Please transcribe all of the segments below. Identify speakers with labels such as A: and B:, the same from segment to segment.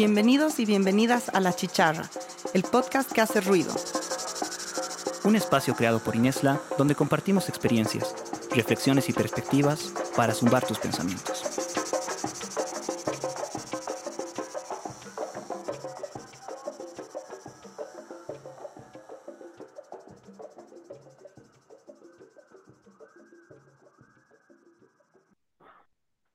A: Bienvenidos y bienvenidas a La Chicharra, el podcast que hace ruido.
B: Un espacio creado por Inesla donde compartimos experiencias, reflexiones y perspectivas para zumbar tus pensamientos.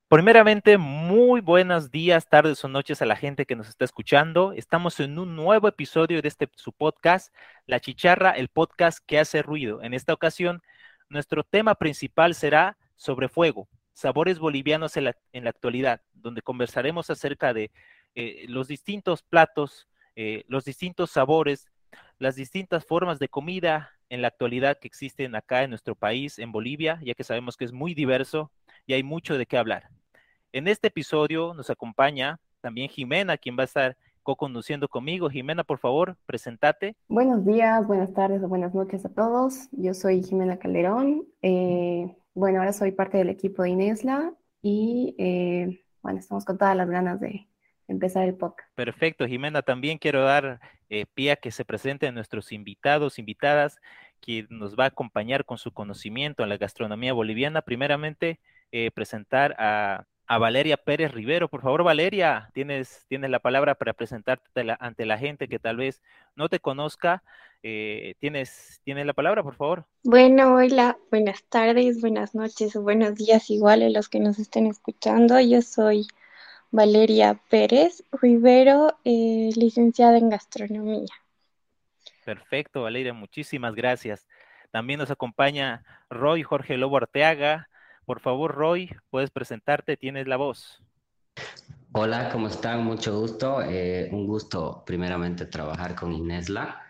C: Primeramente, muy buenos días, tardes o noches a la gente que nos está escuchando. Estamos en un nuevo episodio de este su podcast, La Chicharra, el podcast que hace ruido. En esta ocasión, nuestro tema principal será sobre fuego, sabores bolivianos en la, actualidad, donde conversaremos acerca de eh, los distintos platos, eh, los distintos sabores, las distintas formas de comida en la actualidad que existen acá en nuestro país, en Bolivia, ya que sabemos que es muy diverso y hay mucho de qué hablar. En este episodio nos acompaña también Jimena, quien va a estar co-conduciendo conmigo. Jimena, por favor, presentate.
D: Buenos días, buenas tardes o buenas noches a todos. Yo soy Jimena Calderón. Eh, bueno, ahora soy parte del equipo de Inesla y eh, bueno, estamos con todas las ganas de empezar el podcast.
C: Perfecto, Jimena. También quiero dar eh, pie a que se presenten nuestros invitados, invitadas, quien nos va a acompañar con su conocimiento en la gastronomía boliviana. Primeramente, presentar a a Valeria Pérez Rivero. Por favor, Valeria, tienes, tienes la palabra para presentarte ante la gente que tal vez no te conozca. Eh, ¿tienes, ¿Tienes la palabra, por favor?
E: Bueno, hola, buenas tardes, buenas noches o buenos días igual a los que nos estén escuchando. Yo soy Valeria Pérez Rivero, eh, licenciada en gastronomía.
C: Perfecto, Valeria, muchísimas gracias. También nos acompaña Roy Jorge Lobo Arteaga, por favor, Roy, puedes presentarte, tienes la voz.
F: Hola, ¿cómo están? Mucho gusto. Eh, un gusto primeramente trabajar con Inesla.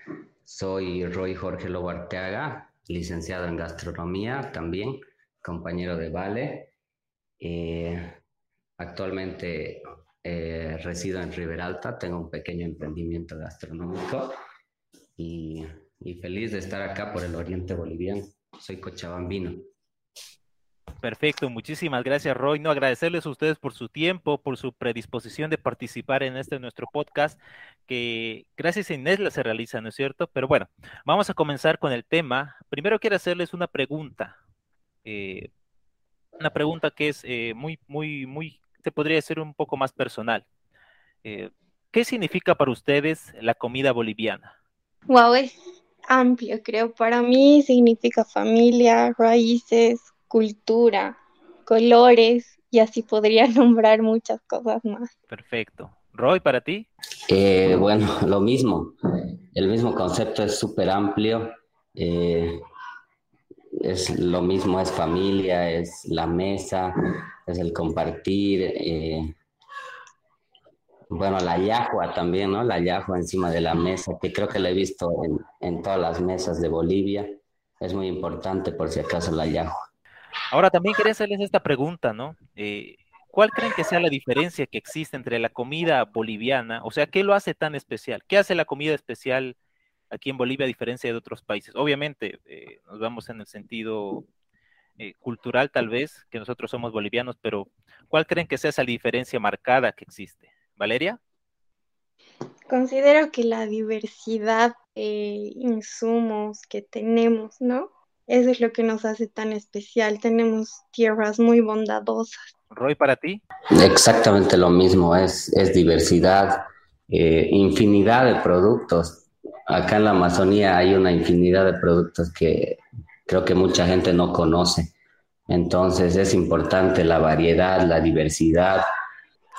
F: Soy Roy Jorge Lobo Arteaga, licenciado en gastronomía también, compañero de Vale. Eh, actualmente eh, resido en Riberalta, tengo un pequeño emprendimiento gastronómico y, y feliz de estar acá por el oriente boliviano. Soy cochabambino.
C: Perfecto, muchísimas gracias Roy. No agradecerles a ustedes por su tiempo, por su predisposición de participar en este nuestro podcast, que gracias a Inés se realiza, ¿no es cierto? Pero bueno, vamos a comenzar con el tema. Primero quiero hacerles una pregunta, eh, una pregunta que es eh, muy, muy, muy, se podría decir un poco más personal. Eh, ¿Qué significa para ustedes la comida boliviana?
E: Wow, es amplio, creo. Para mí significa familia, raíces, cultura, colores y así podría nombrar muchas cosas más.
C: Perfecto. Roy, ¿para ti?
F: Eh, bueno, lo mismo. El mismo concepto es súper amplio. Eh, es lo mismo, es familia, es la mesa, es el compartir. Eh, bueno, la yahua también, ¿no? La yahua encima de la mesa, que creo que la he visto en, en todas las mesas de Bolivia. Es muy importante por si acaso la yahua.
C: Ahora también quería hacerles esta pregunta, ¿no? Eh, ¿Cuál creen que sea la diferencia que existe entre la comida boliviana? O sea, ¿qué lo hace tan especial? ¿Qué hace la comida especial aquí en Bolivia a diferencia de otros países? Obviamente, eh, nos vamos en el sentido eh, cultural tal vez, que nosotros somos bolivianos, pero ¿cuál creen que sea esa diferencia marcada que existe? Valeria?
E: Considero que la diversidad de insumos que tenemos, ¿no? Eso es lo que nos hace tan especial. Tenemos tierras muy bondadosas.
C: Roy, para ti.
F: Exactamente lo mismo, es, es diversidad, eh, infinidad de productos. Acá en la Amazonía hay una infinidad de productos que creo que mucha gente no conoce. Entonces es importante la variedad, la diversidad,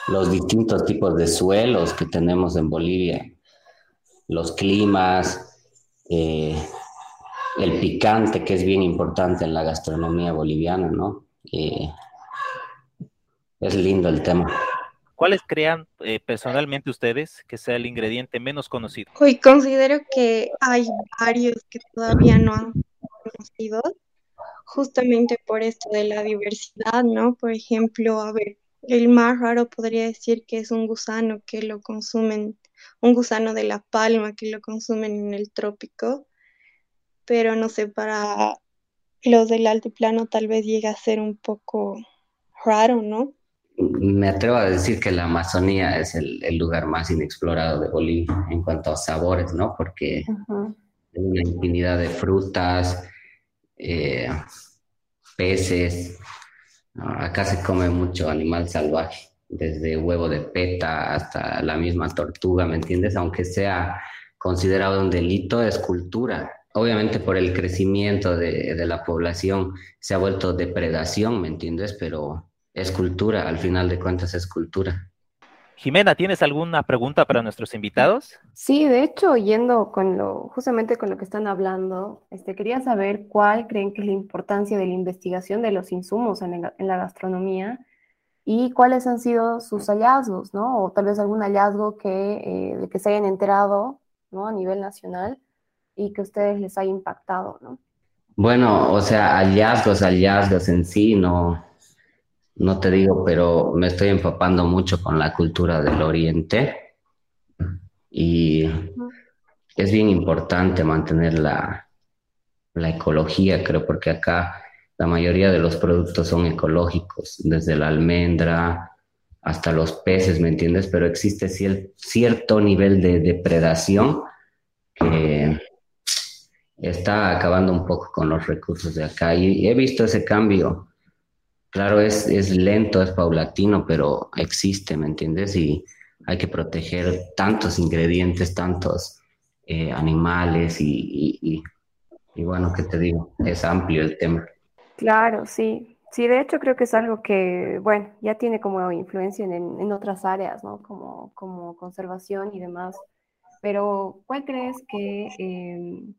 F: los distintos tipos de suelos que tenemos en Bolivia, los climas, eh, el picante, que es bien importante en la gastronomía boliviana, ¿no? es lindo el tema.
C: ¿Cuáles crean eh, personalmente ustedes que sea el ingrediente menos conocido?
E: Hoy considero que hay varios que todavía no han conocido, justamente por esto de la diversidad, ¿no? Por ejemplo, a ver, el más raro podría decir que es un gusano que lo consumen, un gusano de la palma que lo consumen en el trópico pero no sé, para los del altiplano tal vez llegue a ser un poco raro, ¿no?
F: me atrevo a decir que la Amazonía es el, lugar más inexplorado de Bolivia en cuanto a sabores, ¿no? Porque hay una infinidad de frutas, eh, peces. Acá se come mucho animal salvaje, desde huevo de peta hasta la misma tortuga, ¿me entiendes? Aunque sea considerado un delito, es cultura. Obviamente por el crecimiento de, de la población se ha vuelto depredación, ¿me entiendes? Pero es cultura, al final de cuentas es cultura.
C: Jimena, ¿tienes alguna pregunta para nuestros invitados?
D: Sí, de hecho, yendo con lo, justamente con lo que están hablando, este, quería saber cuál creen que es la importancia de la investigación de los insumos en la, en la gastronomía y cuáles han sido sus hallazgos, ¿no? O tal vez algún hallazgo que, eh, de que se hayan enterado, ¿no? A nivel nacional y que a ustedes les haya impactado, ¿no?
F: Bueno, o sea, hallazgos, hallazgos en sí, no, no te digo, pero me estoy empapando mucho con la cultura del Oriente y es bien importante mantener la, la ecología, creo, porque acá la mayoría de los productos son ecológicos, desde la almendra hasta los peces, ¿me entiendes? Pero existe cierto nivel de depredación que está acabando un poco con los recursos de acá y he visto ese cambio Claro, es, es lento, es paulatino, pero existe, ¿me entiendes? Y hay que proteger tantos ingredientes, tantos eh, animales y, y, bueno, ¿qué te digo? Es amplio el tema.
D: Claro, sí. Sí, de hecho creo que es algo que, bueno, ya tiene como influencia en, en otras áreas, ¿no? Como, como conservación y demás. Pero, ¿cuál crees que, em,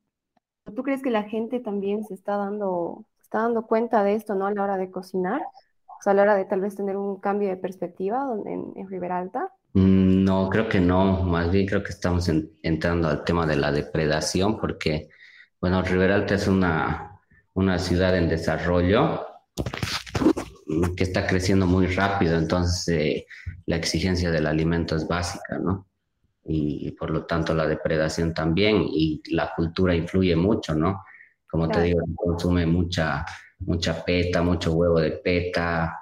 D: tú crees que la gente también se está dando está dando cuenta de esto, ¿no? A la hora de cocinar, o sea, a la hora de tal vez tener un cambio de perspectiva en, en Ribera Alta.
F: Mm, no, creo que no, más bien creo que estamos entrando al tema de la depredación, porque, bueno, Ribera Alta es una, una ciudad en desarrollo que está creciendo muy rápido, entonces eh, la exigencia del alimento es básica, ¿no? Y, y, por lo tanto la depredación también y la cultura influye mucho, ¿no? Como te digo, consume mucha, mucha peta, mucho huevo de peta,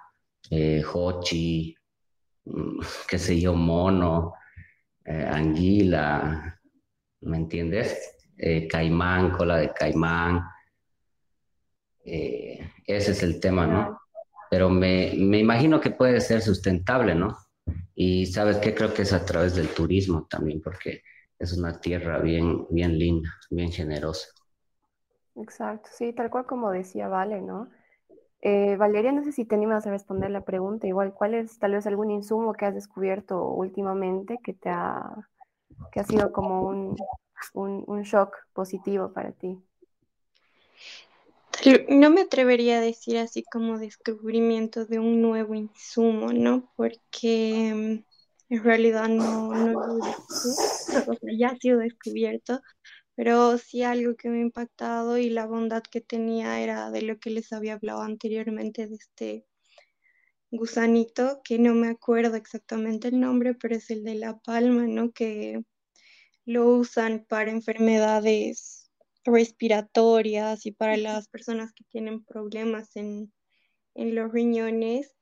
F: eh, hochi, mm, qué sé yo, mono, eh, anguila, ¿me entiendes? Eh, caimán, cola de caimán. ese es el tema, ¿no? Pero me, me imagino que puede ser sustentable, ¿no? Y sabes qué, creo que es a través del turismo también, porque es una tierra bien, bien linda, bien generosa.
D: Exacto, sí, tal cual como decía Vale, ¿no? Eh, Valeria, no sé si te animas a responder la pregunta, igual, ¿cuál es tal vez algún insumo que has descubierto últimamente que te ha, que ha sido como un, un, shock positivo para ti?
E: No me atrevería a decir así como descubrimiento de un nuevo insumo, ¿no? Porque mm, en realidad no, no ya ha sido descubierto, pero sí algo que me ha impactado y la bondad que tenía era de lo que les había hablado anteriormente de este gusanito, que no me acuerdo exactamente el nombre, pero es el de la palma, ¿no? Que lo usan para enfermedades respiratorias y para las personas que tienen problemas en, en los riñones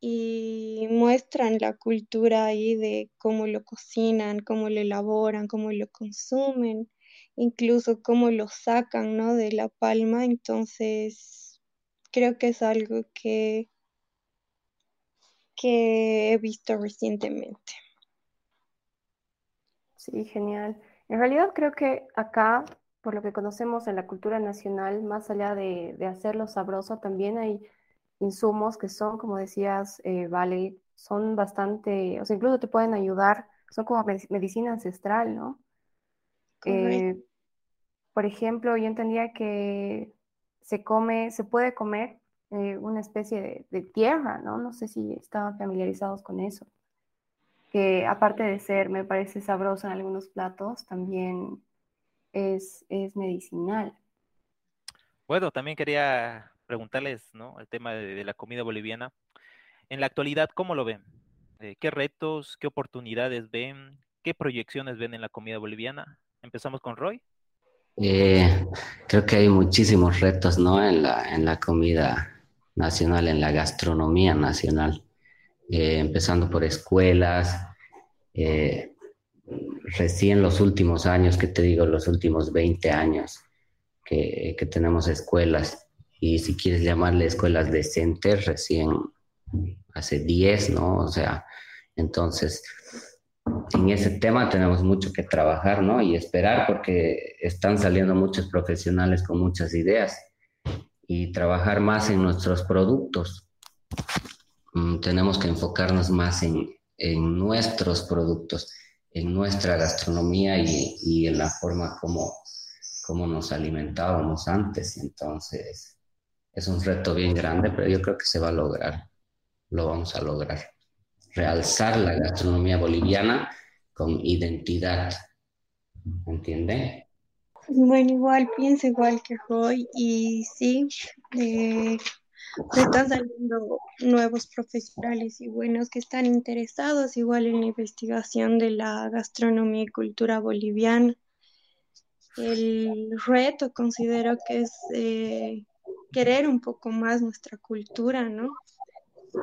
E: y muestran la cultura ahí de cómo lo cocinan, cómo lo elaboran, cómo lo consumen incluso cómo lo sacan, ¿no? De la palma, entonces creo que es algo que, que he visto recientemente.
D: Sí, genial. En realidad creo que acá, por lo que conocemos en la cultura nacional, más allá de, hacerlo sabroso, también hay insumos que son, como decías, eh, Vale, son bastante, o sea, incluso te pueden ayudar, son como medicina ancestral, ¿no? Eh, por ejemplo, yo entendía que se come, se puede comer eh, una especie de, tierra, ¿no? No sé si estaban familiarizados con eso. Que aparte de ser, me parece sabroso en algunos platos, también es, es medicinal.
C: Bueno, también quería preguntarles, ¿no? El tema de, la comida boliviana. En la actualidad, ¿cómo lo ven? Eh, ¿Qué retos, qué oportunidades ven? ¿Qué proyecciones ven en la comida boliviana? Empezamos con Roy.
F: Eh, creo que hay muchísimos retos, ¿no? En la, en la comida nacional, en la gastronomía nacional. eh, empezando por escuelas, eh, recién los últimos años, que te digo, los últimos 20 años que, tenemos escuelas, y si quieres llamarle escuelas decentes, recién hace 10, ¿no? O sea, entonces, en ese tema tenemos mucho que trabajar, ¿no? Y esperar porque están saliendo muchos profesionales con muchas ideas y trabajar más en nuestros productos. Mm, tenemos que enfocarnos más en, en nuestros productos, en nuestra gastronomía y, y en la forma como, como nos alimentábamos antes. Entonces, es un reto bien grande, pero yo creo que se va a lograr, lo vamos a lograr. Realzar la gastronomía boliviana con identidad, ¿entiende?
E: Bueno, igual pienso igual que hoy y sí, eh, están saliendo nuevos profesionales y buenos que están interesados igual en la investigación de la gastronomía y cultura boliviana. El reto considero que es eh, querer un poco más nuestra cultura, ¿no?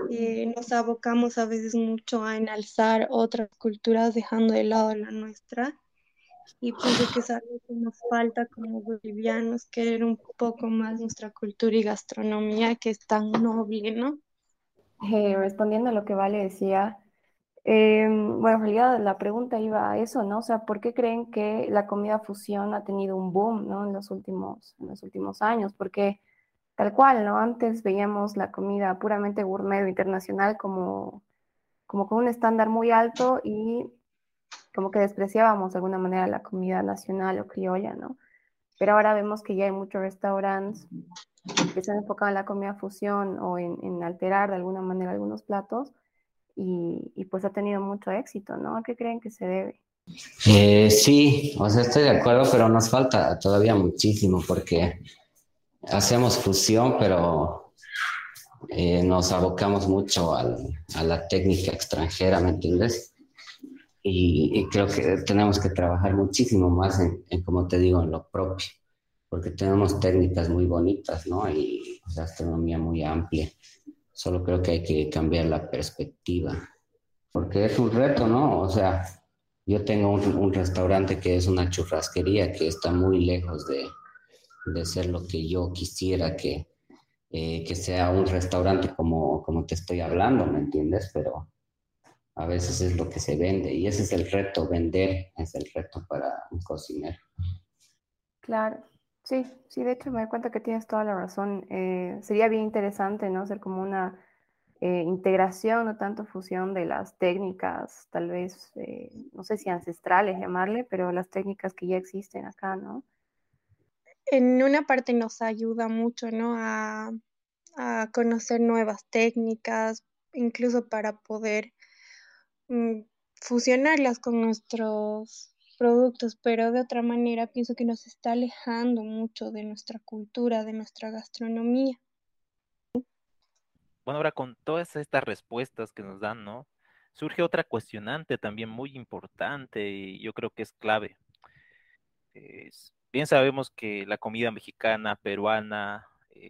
E: Eh, nos abocamos a veces mucho a enalzar otras culturas dejando de lado la nuestra y pienso que es algo que nos falta como bolivianos, querer un poco más nuestra cultura y gastronomía que es tan noble, ¿no?
D: Eh, respondiendo a lo que Vale decía, eh, bueno, en realidad la pregunta iba a eso, ¿no? O sea, ¿por qué creen que la comida fusión ha tenido un boom, ¿no? En los últimos, en los últimos años, porque tal cual, ¿no? Antes veíamos la comida puramente gourmet internacional como, como con un estándar muy alto y como que despreciábamos de alguna manera la comida nacional o criolla, ¿no? Pero ahora vemos que ya hay muchos restaurantes que se han enfocado en la comida fusión o en, alterar de alguna manera algunos platos y, pues ha tenido mucho éxito, ¿no? ¿A qué creen que se debe?
F: Eh, sí, o sea, estoy de acuerdo, pero nos falta todavía muchísimo porque hacemos fusión, pero eh, nos abocamos mucho a la técnica extranjera, ¿me entiendes? Y, creo que tenemos que trabajar muchísimo más en, como te digo, en lo propio, porque tenemos técnicas muy bonitas, ¿no? Y gastronomía muy amplia. Solo creo que hay que cambiar la perspectiva, porque es un reto, ¿no? O sea, yo tengo un, un restaurante que es una churrasquería que está muy lejos de, de ser lo que yo quisiera que, eh, que sea un restaurante como, como te estoy hablando, ¿me entiendes? Pero a veces es lo que se vende y ese es el reto, vender es el reto para un cocinero.
D: Claro, sí, sí, de hecho me doy cuenta que tienes toda la razón. Eh, sería bien interesante, ¿no? Hacer como una eh, integración, no tanto fusión de las técnicas, tal vez, no sé si ancestrales llamarle, pero las técnicas que ya existen acá, ¿no?
E: en una parte nos ayuda mucho, ¿no? A, conocer nuevas técnicas, incluso para poder fusionarlas con nuestros productos, pero de otra manera pienso que nos está alejando mucho de nuestra cultura, de nuestra gastronomía.
C: Bueno, ahora con todas estas respuestas que nos dan, ¿no? Surge otra cuestionante también muy importante y yo creo que es clave. Bien sabemos que la comida mexicana, peruana,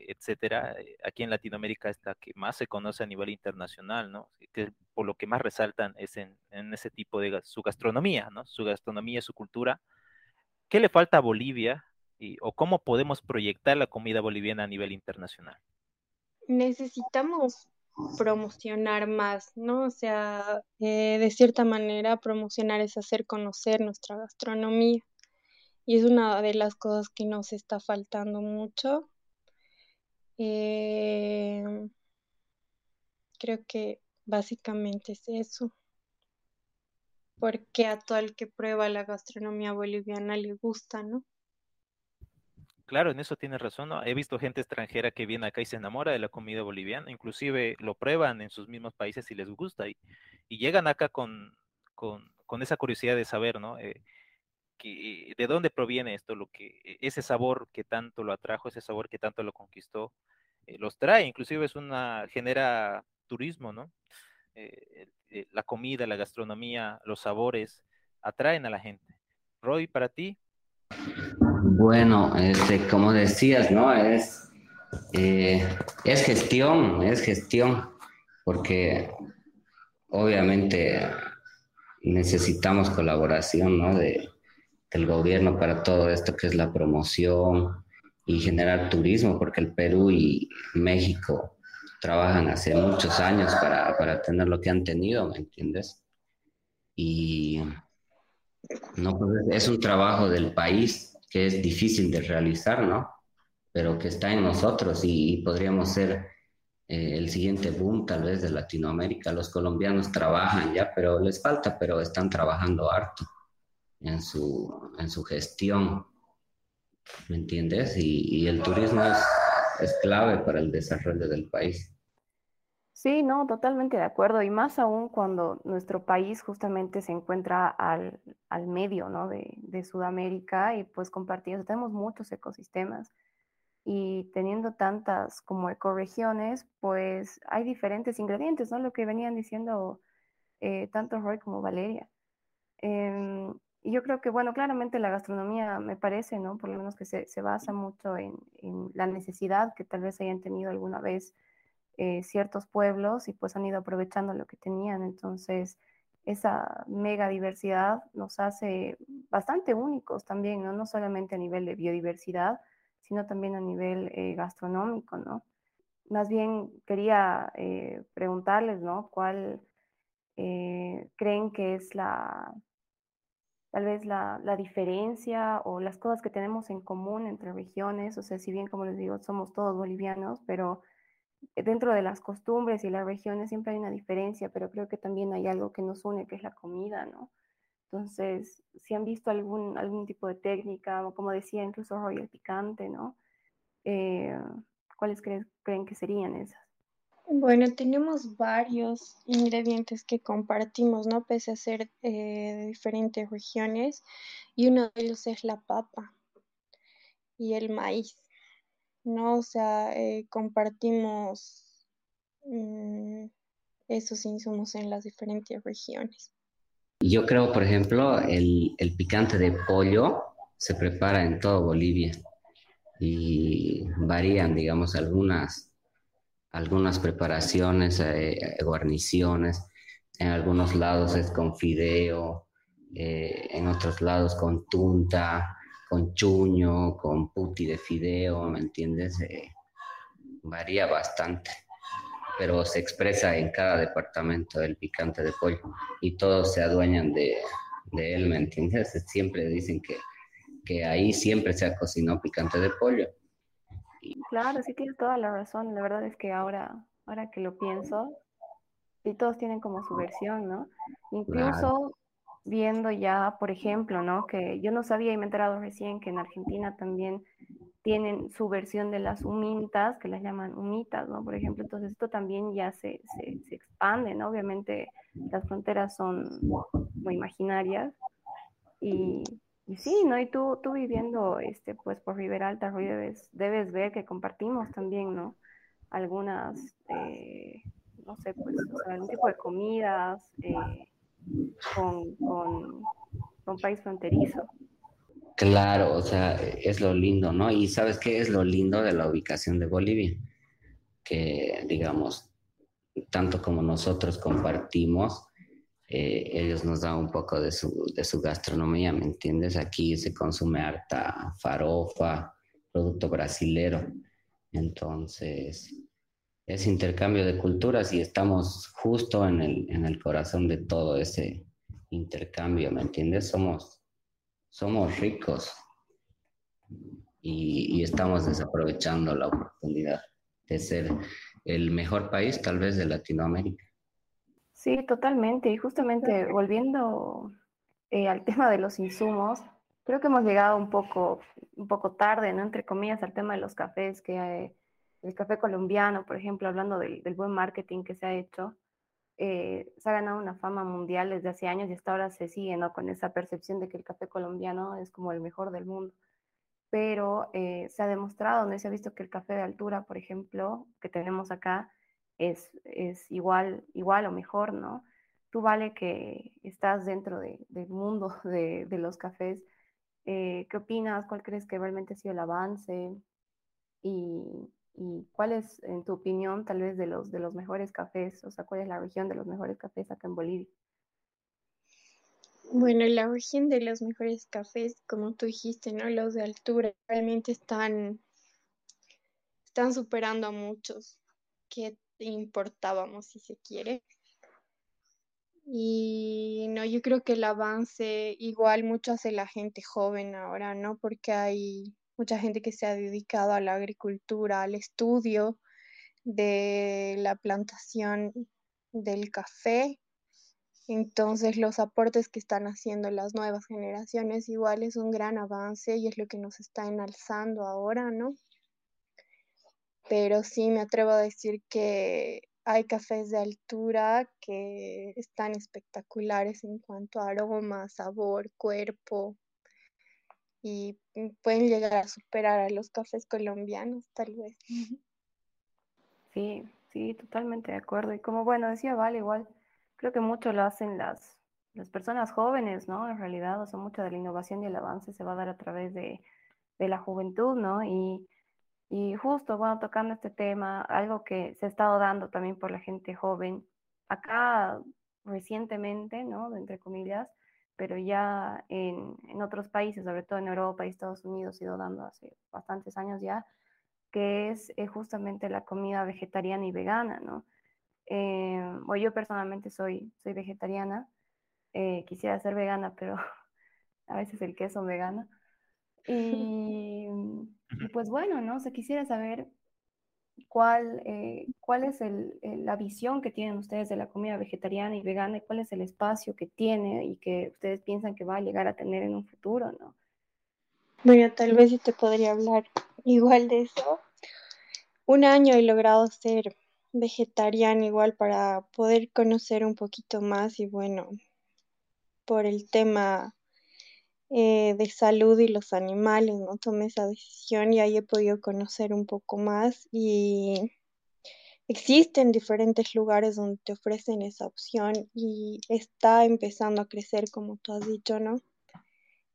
C: etcétera, eh, aquí en Latinoamérica es la que más se conoce a nivel internacional, ¿no? Que por lo que más resaltan es en, ese tipo de su gastronomía, ¿no? Su gastronomía, su cultura. ¿Qué le falta a Bolivia y, o cómo podemos proyectar la comida boliviana a nivel internacional?
E: Necesitamos promocionar más, ¿no? O sea, eh, de cierta manera promocionar es hacer conocer nuestra gastronomía y es una de las cosas que nos está faltando mucho. Eh, creo que básicamente es eso, porque a todo el que prueba la gastronomía boliviana le gusta, ¿no?
C: Claro, en eso tienes razón. ¿no? He visto gente extranjera que viene acá y se enamora de la comida boliviana, inclusive lo prueban en sus mismos países y les gusta, y, llegan acá con, con, con, esa curiosidad de saber, ¿no? Eh, de dónde proviene esto, lo que, e, ese sabor que tanto lo atrajo, ese sabor que tanto lo conquistó, eh, los trae, inclusive es una, genera turismo, ¿no? Eh, eh, la comida, la gastronomía, los sabores atraen a la gente. Roy, para ti.
F: Bueno, este, como decías, ¿no? Es, es gestión, es gestión, porque obviamente necesitamos colaboración ¿no? Del gobierno para todo esto que es la promoción y generar turismo, porque el Perú y México trabajan hace muchos años para, para tener lo que han tenido, ¿me entiendes? Y no, pues, es un trabajo del país que es difícil de realizar, ¿no? Pero que está en nosotros y, podríamos ser eh, el siguiente boom tal vez de Latinoamérica. Los colombianos trabajan ya, pero les falta, pero están trabajando harto en su, en su gestión, ¿me entiendes? Y, y el turismo es, es clave para el desarrollo del país.
D: Sí, no, totalmente de acuerdo, y más aún cuando nuestro país justamente se encuentra al, al medio, ¿no? de, de, Sudamérica y pues compartidos, tenemos muchos ecosistemas y teniendo tantas como ecoregiones, pues hay diferentes ingredientes, ¿no? Lo que venían diciendo eh, tanto Roy como Valeria. Eh, y yo creo que, bueno, claramente la gastronomía me parece, ¿no? Por lo menos que se, se basa mucho en, en la necesidad que tal vez hayan tenido alguna vez eh, ciertos pueblos y pues han ido aprovechando lo que tenían. Entonces, esa mega diversidad nos hace bastante únicos también, ¿no? No solamente a nivel de biodiversidad, sino también a nivel eh, gastronómico, ¿no? Más bien quería eh, preguntarles, ¿no? ¿Cuál creen que es la, tal vez la, la, diferencia o las cosas que tenemos en común entre regiones? O sea, si bien, como les digo, somos todos bolivianos, pero dentro de las costumbres y las regiones siempre hay una diferencia, pero creo que también hay algo que nos une, que es la comida, ¿no? Entonces, si han visto algún, algún tipo de técnica, o como decía, incluso Roy el picante, ¿no? Eh, ¿Cuáles creen, creen que serían esas?
E: Bueno, tenemos varios ingredientes que compartimos, ¿no? Pese a ser eh, de diferentes regiones, y uno de ellos es la papa y el maíz. ¿no? O sea, eh, compartimos mm, esos insumos en las diferentes regiones.
F: Yo creo, por ejemplo, el, el, picante de pollo se prepara en toda Bolivia y varían, digamos, algunas, algunas preparaciones, eh, guarniciones. En algunos lados es con fideo, eh, en otros lados con tunta, con chuño, con puti de fideo, ¿me entiendes? Eh, varía bastante, pero se expresa en cada departamento el picante de pollo y todos se adueñan de, de él, ¿me entiendes? Siempre dicen que, que ahí siempre se ha cocinado picante de pollo.
D: Claro, sí tienes toda la razón. La verdad es que ahora, ahora que lo pienso, y todos tienen como su versión, ¿no? Incluso claro viendo ya, por ejemplo, ¿no? Que yo no sabía y me he enterado recién que en Argentina también tienen su versión de las humintas, que las llaman humitas, ¿no? Por ejemplo, entonces esto también ya se, se, se expande, ¿no? Obviamente las fronteras son muy imaginarias y, y, sí, ¿no? Y tú, tú viviendo, este, pues, por Rivera Alta, debes, debes ver que compartimos también, ¿no? Algunas, eh, no sé, pues, o sea, algún tipo de comidas, eh, con, con, con país fronterizo.
F: Claro, o sea, es lo lindo, ¿no? Y sabes qué es lo lindo de la ubicación de Bolivia, que digamos, tanto como nosotros compartimos, eh, ellos nos dan un poco de su, de su gastronomía, ¿me entiendes? Aquí se consume harta farofa, producto brasilero. Entonces, es intercambio de culturas y estamos justo en el, en el corazón de todo ese intercambio, ¿me entiendes? Somos, somos ricos y, y, estamos desaprovechando la oportunidad de ser el mejor país tal vez de Latinoamérica.
D: Sí, totalmente. Y justamente volviendo eh, al tema de los insumos, creo que hemos llegado un poco, un poco tarde, ¿no? Entre comillas, al tema de los cafés que... Eh, el café colombiano, por ejemplo, hablando del, del buen marketing que se ha hecho, eh, se ha ganado una fama mundial desde hace años y hasta ahora se sigue ¿no? con esa percepción de que el café colombiano es como el mejor del mundo. Pero eh, se ha demostrado, ¿no? se ha visto que el café de altura, por ejemplo, que tenemos acá, es, es igual, igual o mejor, ¿no? Tú vale que estás dentro de, del mundo de, de los cafés. Eh, ¿Qué opinas? ¿Cuál crees que realmente ha sido el avance? Y, y cuál es, en tu opinión, tal vez de los, de los mejores cafés, o sea, cuál es la región de los mejores cafés acá en Bolivia.
E: Bueno, la región de los mejores cafés, como tú dijiste, ¿no? Los de altura realmente están, están superando a muchos que importábamos, si se quiere. Y no, yo creo que el avance igual mucho hace la gente joven ahora, ¿no? Porque hay mucha gente que se ha dedicado a la agricultura, al estudio de la plantación del café. Entonces los aportes que están haciendo las nuevas generaciones igual es un gran avance y es lo que nos está enalzando ahora, ¿no? Pero sí me atrevo a decir que hay cafés de altura que están espectaculares en cuanto a aroma, sabor, cuerpo y pueden llegar a superar a los cafés colombianos, tal vez.
D: Sí, sí, totalmente de acuerdo. Y como bueno, decía Vale, igual creo que mucho lo hacen las, las personas jóvenes, ¿no? En realidad, o sea, mucha de la innovación y el avance se va a dar a través de, de la juventud, ¿no? Y y justo, bueno, tocando este tema, algo que se ha estado dando también por la gente joven, acá recientemente, ¿no? Entre comillas, pero ya en, en otros países, sobre todo en Europa y Estados Unidos, ha ido dando hace bastantes años ya, que es eh, justamente la comida vegetariana y vegana, ¿no? Eh, yo personalmente soy, soy vegetariana, eh, quisiera ser vegana, pero a veces el queso vegano. Y y pues bueno, ¿no? se quisiera saber cuál, eh, cuál es el, la visión que tienen ustedes de la comida vegetariana y vegana y cuál es el espacio que tiene y que ustedes piensan que va a llegar a tener en un futuro, ¿no?
E: Bueno, tal vez yo te podría hablar igual de eso. Un año he logrado ser vegetariana igual para poder conocer un poquito más y bueno, por el tema eh, de salud y los animales, ¿no? Tomé esa decisión y ahí he podido conocer un poco más y existen diferentes lugares donde te ofrecen esa opción y está empezando a crecer, como tú has dicho, ¿no?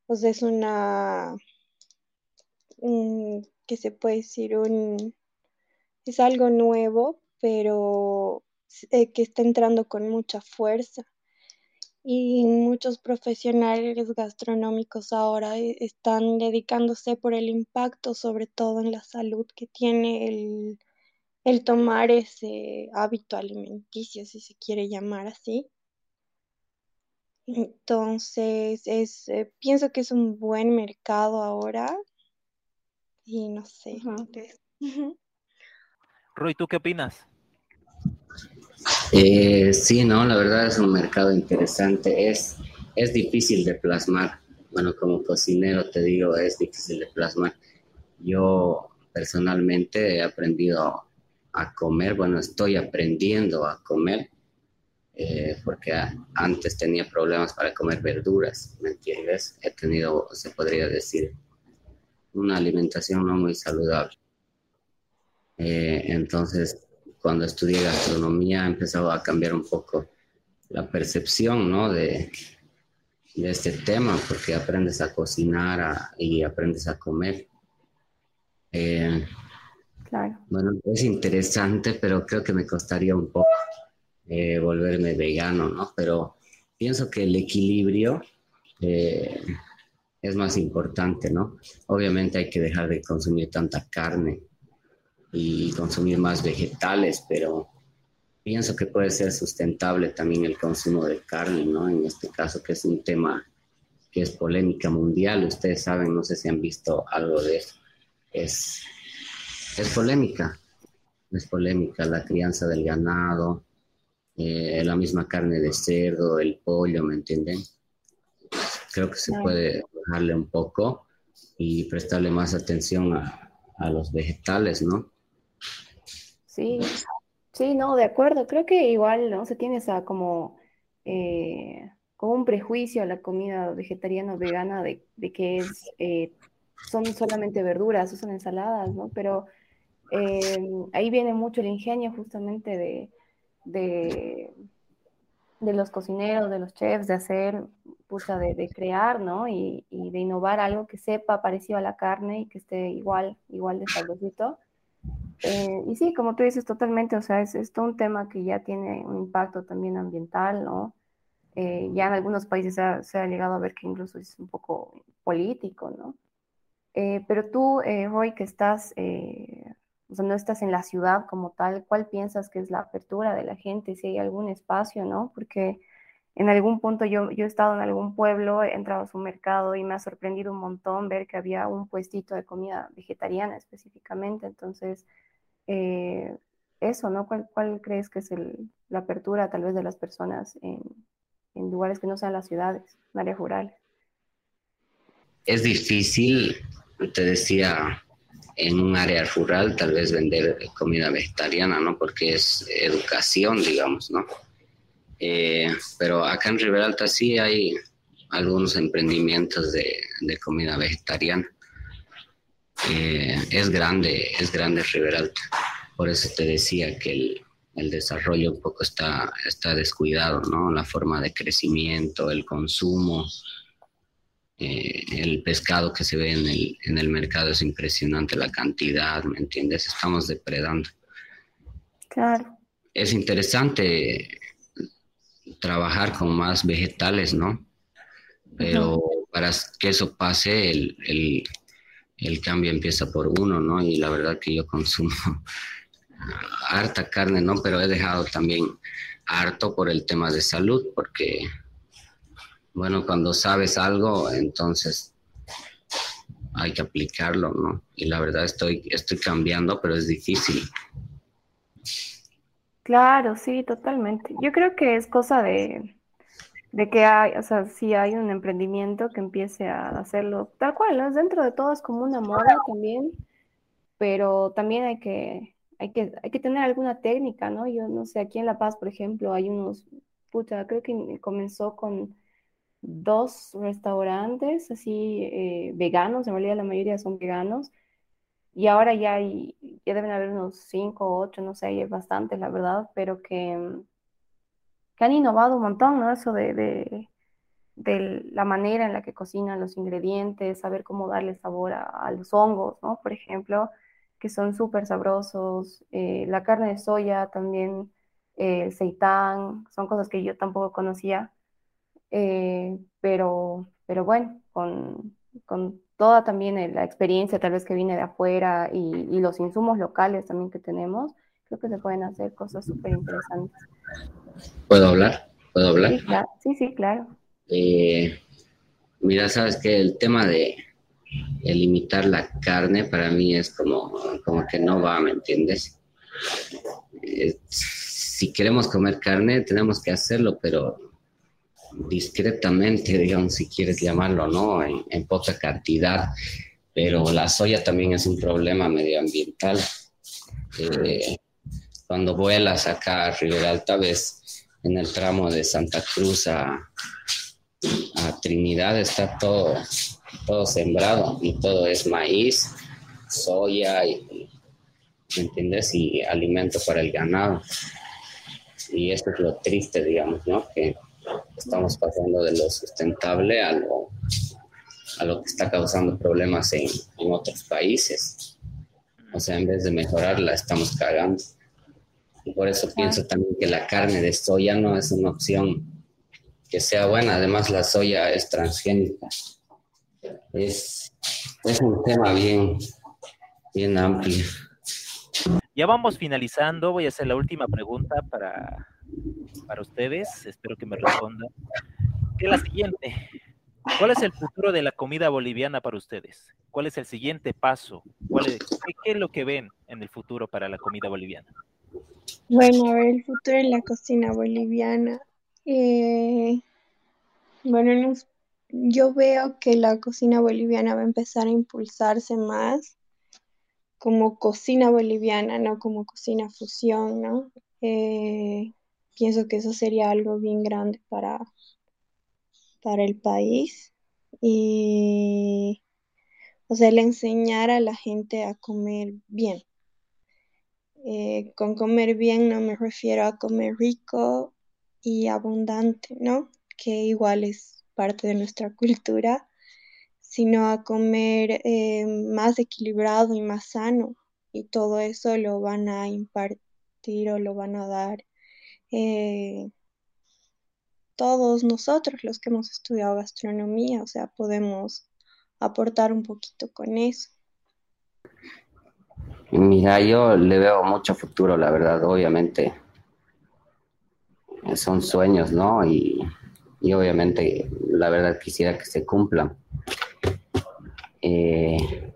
E: Pues es una, un, ¿qué se puede decir? Un, es algo nuevo, pero eh, que está entrando con mucha fuerza y muchos profesionales gastronómicos ahora eh, están dedicándose por el impacto, sobre todo en la salud que tiene el, el tomar ese hábito alimenticio, si se quiere llamar así. Entonces, es, eh, pienso que es un buen mercado ahora y no sé.
C: Roy, ¿tú qué opinas?
F: Eh, sí, no, la verdad es un mercado interesante. Es, es difícil de plasmar. Bueno, como cocinero te digo, es difícil de plasmar. Yo personalmente he aprendido a comer, bueno, estoy aprendiendo a comer, eh, porque antes tenía problemas para comer verduras, ¿me entiendes? He tenido, se podría decir, una alimentación no muy saludable. Eh, entonces, cuando estudié gastronomía empezaba a cambiar un poco la percepción ¿no? de, de este tema, porque aprendes a cocinar y aprendes a comer. Eh, claro. Bueno, es interesante, pero creo que me costaría un poco eh, volverme vegano, ¿no? Pero pienso que el equilibrio eh, es más importante, ¿no? Obviamente hay que dejar de consumir tanta carne y consumir más vegetales, pero pienso que puede ser sustentable también el consumo de carne, ¿no? En este caso, que es un tema que es polémica mundial, ustedes saben, no sé si han visto algo de eso, es, es polémica, es polémica la crianza del ganado, eh, la misma carne de cerdo, el pollo, ¿me entienden? Creo que se puede bajarle un poco y prestarle más atención a, a los vegetales, ¿no?
D: Sí, sí, no, de acuerdo. Creo que igual, ¿no? Se tiene esa como, eh, como un prejuicio a la comida vegetariana o vegana de, que es, eh, son solamente verduras o son ensaladas, ¿no? Pero eh, ahí viene mucho el ingenio justamente de, de, los cocineros, de los chefs, de hacer, pucha, de, de crear, ¿no? Y, y, de innovar algo que sepa parecido a la carne y que esté igual, igual de sabrosito. Eh, y sí, como tú dices, totalmente, o sea, es, es, un tema que ya tiene un impacto también ambiental, ¿no? Eh, ya en algunos países se ha, se ha, llegado a ver que incluso es un poco político, ¿no? Eh, pero tú, Roy, que estás, o sea, no estás en la ciudad como tal, ¿cuál piensas que es la apertura de la gente? Si hay algún espacio, ¿no? Porque en algún punto yo, yo he estado en algún pueblo, he entrado a su mercado y me ha sorprendido un montón ver que había un puestito de comida vegetariana específicamente. Entonces, eh, eso, ¿no? ¿Cuál, ¿Cuál, crees que es la apertura tal vez de las personas en, en lugares que no sean las ciudades, en áreas rurales?
F: Es difícil, te decía, en un área rural tal vez vender comida vegetariana, ¿no? Porque es educación, digamos, ¿no? Eh, pero acá en Rivera Alta sí hay algunos emprendimientos de comida vegetariana. Eh, es grande, es grande Rivera Alta. Por eso te decía que el, el, desarrollo un poco está, está descuidado, ¿no? La forma de crecimiento, el consumo, eh, el pescado que se ve en el, en el mercado es impresionante, la cantidad, ¿me entiendes? Estamos depredando.
D: Claro.
F: Es interesante trabajar con más vegetales, ¿no? Pero para que eso pase, el, el, el, cambio empieza por uno, ¿no? Y la verdad que yo consumo harta carne, ¿no? Pero he dejado también harto por el tema de salud, porque, bueno, cuando sabes algo, entonces hay que aplicarlo, ¿no? Y la verdad estoy, estoy cambiando, pero es difícil.
D: Claro, sí, totalmente. Yo creo que es cosa de, de que hay, o sea, si hay un emprendimiento que empiece a hacerlo tal cual, ¿no? Dentro de todo es como una moda también, pero también hay que, hay que, hay que tener alguna técnica, ¿no? Yo no sé, aquí en La Paz, por ejemplo, hay unos, puta, creo que comenzó con dos restaurantes así eh, veganos, en realidad la mayoría son veganos, y ahora ya, hay, ya deben haber unos cinco o ocho, no sé, hay bastantes, la verdad, pero que, que han innovado un montón, ¿no? Eso de, de, de, la manera en la que cocinan los ingredientes, saber cómo darle sabor a, los hongos, ¿no? Por ejemplo, que son súper sabrosos, eh, la carne de soya también, eh, el seitán, son cosas que yo tampoco conocía, eh, pero, pero bueno, con, con toda también la experiencia tal vez que viene de afuera y, y, los insumos locales también que tenemos, creo que se pueden hacer cosas súper interesantes.
F: ¿Puedo hablar? ¿Puedo hablar?
D: Sí, claro. Sí, sí, claro.
F: Eh, mira, sabes que el tema de, de, limitar la carne para mí es como, como que no va, ¿me entiendes? Eh, si queremos comer carne, tenemos que hacerlo, pero discretamente, digamos, si quieres llamarlo, ¿no? En, en, poca cantidad. Pero la soya también es un problema medioambiental. Eh, cuando vuelas acá a Rivera Alta, ves en el tramo de Santa Cruz a, a Trinidad está todo, todo sembrado y todo es maíz, soya y, ¿me entiendes? Y alimento para el ganado. Y eso es lo triste, digamos, ¿no? Que estamos pasando de lo sustentable a lo, a lo que está causando problemas en, en otros países. O sea, en vez de mejorar, la estamos cagando. Y por eso pienso también que la carne de soya no es una opción que sea buena. Además, la soya es transgénica. Es, es un tema bien, bien amplio.
C: Ya vamos finalizando. Voy a hacer la última pregunta para, para ustedes. Espero que me respondan. ¿Qué es la siguiente? ¿Cuál es el futuro de la comida boliviana para ustedes? ¿Cuál es el siguiente paso? ¿Cuál es, ¿Qué es lo que ven en el futuro para la comida boliviana?
E: Bueno, a ver, el futuro de la cocina boliviana. Eh, bueno, yo veo que la cocina boliviana va a empezar a impulsarse más como cocina boliviana, no como cocina fusión, ¿no? Eh, pienso que eso sería algo bien grande para, para el país y, o sea, el enseñar a la gente a comer bien. Eh, con comer bien no me refiero a comer rico y abundante, ¿no? Que igual es parte de nuestra cultura, sino a comer eh, más equilibrado y más sano, y todo eso lo van a impartir o lo van a dar eh, todos nosotros los que hemos estudiado gastronomía, o sea, podemos aportar un poquito con eso.
F: Mira, yo le veo mucho futuro, la verdad, obviamente. Son sueños, ¿no? Y, obviamente, la verdad, quisiera que se cumplan. Eh,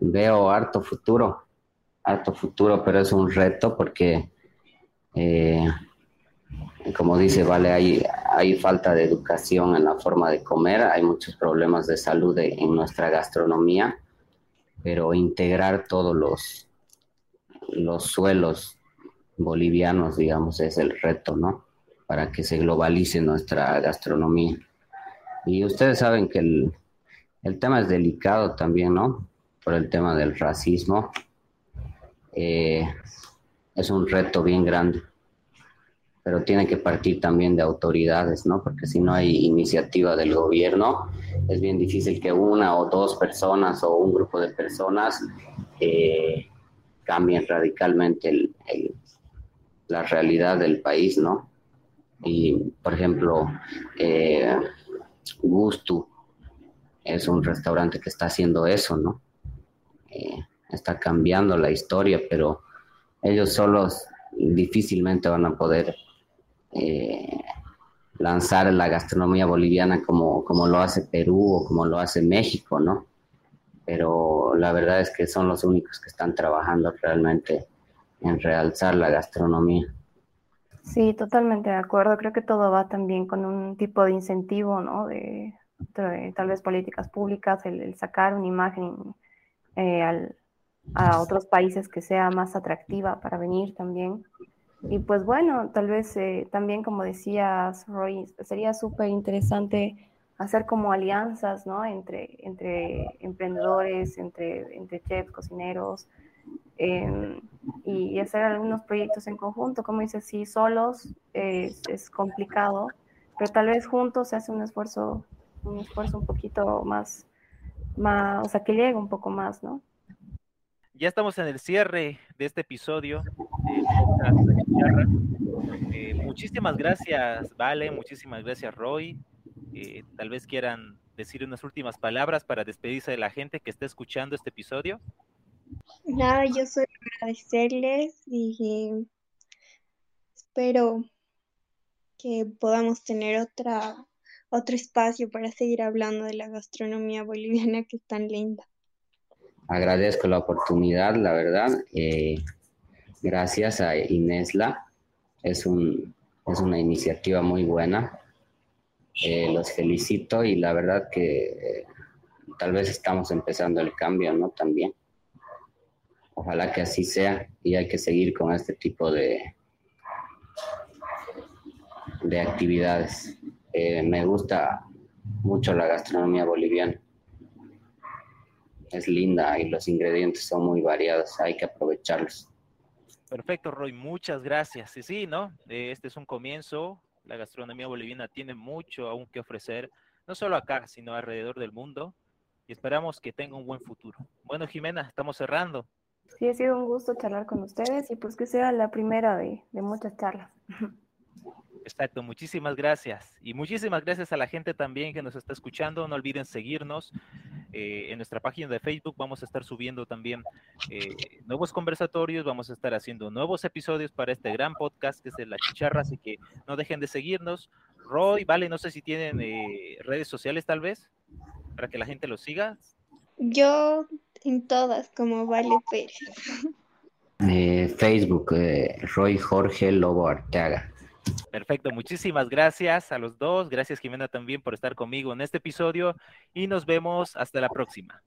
F: veo harto futuro, harto futuro, pero es un reto porque, eh, como dice, vale, hay, hay falta de educación en la forma de comer, hay muchos problemas de salud en nuestra gastronomía pero integrar todos los, los suelos bolivianos, digamos, es el reto, ¿no? Para que se globalice nuestra gastronomía. Y ustedes saben que el, el tema es delicado también, ¿no? Por el tema del racismo. Eh, es un reto bien grande, pero tiene que partir también de autoridades, ¿no? Porque si no hay iniciativa del gobierno, es bien difícil que una o dos personas o un grupo de personas eh, cambien radicalmente la realidad del país, ¿no? Y, por ejemplo, eh, Gusto es un restaurante que está haciendo eso, ¿no? Eh, está cambiando la historia, pero ellos solos difícilmente van a poder eh, lanzar la gastronomía boliviana como, como lo hace Perú o como lo hace México, ¿no? Pero la verdad es que son los únicos que están trabajando realmente en realzar la gastronomía.
D: Sí, totalmente de acuerdo. Creo que todo va también con un tipo de incentivo, ¿no? De, tal vez políticas públicas, el, sacar una imagen eh, a otros países que sea más atractiva para venir también. Y pues bueno, tal vez eh, también como decías, Roy, sería súper interesante hacer como alianzas, ¿no? Entre, entre emprendedores, entre, entre chefs, cocineros, em, y, hacer algunos proyectos en conjunto. Como dices, sí, solos es, complicado, pero tal vez juntos se hace un esfuerzo, un esfuerzo un poquito más, más, o sea, que llegue un poco más, ¿no?
C: Ya estamos en el cierre de este episodio. Eh, muchísimas gracias, Vale, muchísimas gracias, Roy. Eh, tal vez quieran decir unas últimas palabras para despedirse de la gente que está escuchando este episodio.
E: Nada, yo soy agradecerles y espero que podamos tener otra, otro espacio para seguir hablando de la gastronomía boliviana que es tan linda
F: agradezco la oportunidad, la verdad. Eh, gracias a Inesla. Es, un, es una iniciativa muy buena. Eh, los felicito y la verdad que eh, tal vez estamos empezando el cambio, ¿no? También. Ojalá que así sea y hay que seguir con este tipo de, de actividades. me gusta mucho la gastronomía boliviana es linda y los ingredientes son muy variados, hay que aprovecharlos.
C: Perfecto, Roy, muchas gracias. Y sí, ¿no? Este es un comienzo. La gastronomía boliviana tiene mucho aún que ofrecer, no solo acá, sino alrededor del mundo. Y esperamos que tenga un buen futuro. Bueno, Jimena, estamos cerrando.
D: Sí, ha sido un gusto charlar con ustedes y pues que sea la primera de, de muchas charlas.
C: Exacto, muchísimas gracias. Y muchísimas gracias a la gente también que nos está escuchando. No olviden seguirnos eh, en nuestra página de Facebook. Vamos a estar subiendo también eh, nuevos conversatorios. Vamos a estar haciendo nuevos episodios para este gran podcast que es de La Chicharra. Así que no dejen de seguirnos. Roy, vale, no sé si tienen eh, redes sociales tal vez para que la gente los siga.
E: Yo en todas, como Vale Pérez.
F: Facebook, Roy Jorge Lobo Arteaga.
C: Perfecto, muchísimas gracias a los dos. Gracias Jimena también por estar conmigo en este episodio y nos vemos hasta la próxima.